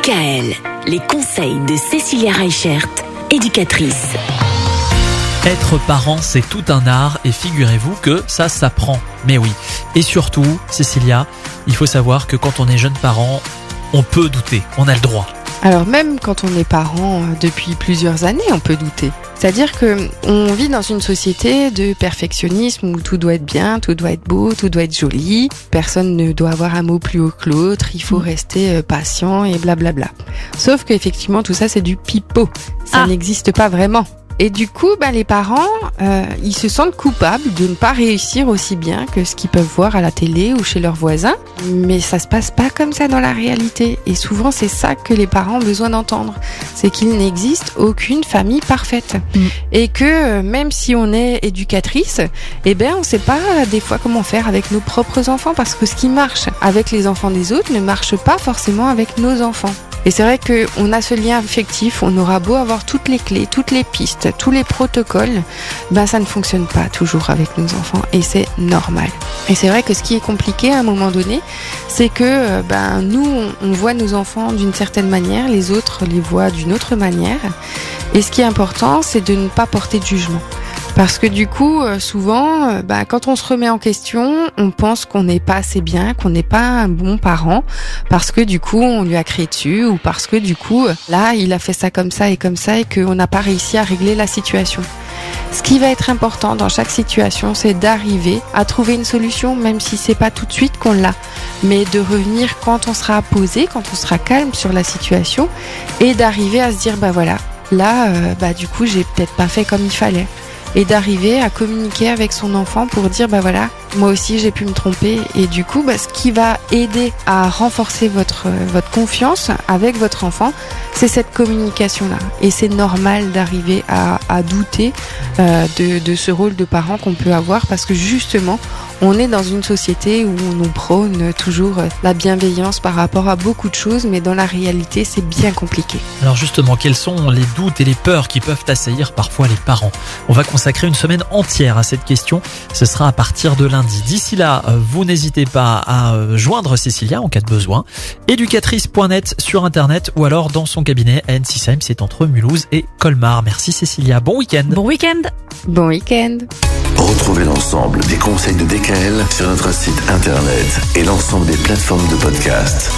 DKL, les conseils de Cécilia Reichert, éducatrice. Être parent, c'est tout un art et figurez-vous que ça s'apprend. Mais oui. Et surtout, Cécilia, il faut savoir que quand on est jeune parent, on peut douter, on a le droit. Alors même quand on est parent euh, depuis plusieurs années, on peut douter. C'est-à-dire que on vit dans une société de perfectionnisme où tout doit être bien, tout doit être beau, tout doit être joli. Personne ne doit avoir un mot plus haut que l'autre. Il faut Mm. rester euh, patient et blablabla. Sauf qu'effectivement tout ça c'est du pipeau. Ça Ah. n'existe pas vraiment. Et du coup, bah, les parents, euh, ils se sentent coupables de ne pas réussir aussi bien que ce qu'ils peuvent voir à la télé ou chez leurs voisins. Mais ça se passe pas comme ça dans la réalité. Et souvent, c'est ça que les parents ont besoin d'entendre. C'est qu'il n'existe aucune famille parfaite. Mm. Et que euh, même si on est éducatrice, eh ben, on sait pas euh, des fois comment faire avec nos propres enfants parce que ce qui marche avec les enfants des autres ne marche pas forcément avec nos enfants. Et c'est vrai qu'on a ce lien affectif, on aura beau avoir toutes les clés, toutes les pistes, tous les protocoles, ben ça ne fonctionne pas toujours avec nos enfants et c'est normal. Et c'est vrai que ce qui est compliqué à un moment donné, c'est que euh, ben nous on- on voit nos enfants d'une certaine manière, les autres les voient d'une autre manière. Et ce qui est important, c'est de ne pas porter de jugement. Parce que du coup, euh, souvent, euh, bah, quand on se remet en question, on pense qu'on n'est pas assez bien, qu'on n'est pas un bon parent, parce que du coup, on lui a crié dessus, ou parce que du coup, euh, là, il a fait ça comme ça et comme ça, et qu'on n'a pas réussi à régler la situation. Ce qui va être important dans chaque situation, c'est d'arriver à trouver une solution, même si c'est pas tout de suite qu'on l'a, mais de revenir quand on sera posé, quand on sera calme sur la situation, et d'arriver à se dire, bah voilà, là, bah du coup, j'ai peut-être pas fait comme il fallait et d'arriver à communiquer avec son enfant pour dire bah voilà moi aussi j'ai pu me tromper et du coup bah, ce qui va aider à renforcer votre votre confiance avec votre enfant c'est cette communication là et c'est normal d'arriver à, douter euh, de, de ce rôle de parent qu'on peut avoir parce que justement on est dans une société où on nous prône toujours la bienveillance par rapport à beaucoup de choses mais dans la réalité c'est bien compliqué Alors justement, quels sont les doutes et les peurs qui peuvent assaillir parfois les parents? On va consacrer une semaine entière à cette question. Ce sera à partir de lundi. D'ici là, euh, vous n'hésitez pas à euh, joindre Cécilia en cas de besoin. Éducatrice.net sur internet ou alors dans son cabinet à Ensisheim, c'est entre Mulhouse et Colmar. Merci Cécilia. Bon week-end. Bon week-end bon week-end Retrouvez l'ensemble des conseils de DKL sur notre site internet et l'ensemble des plateformes de podcast.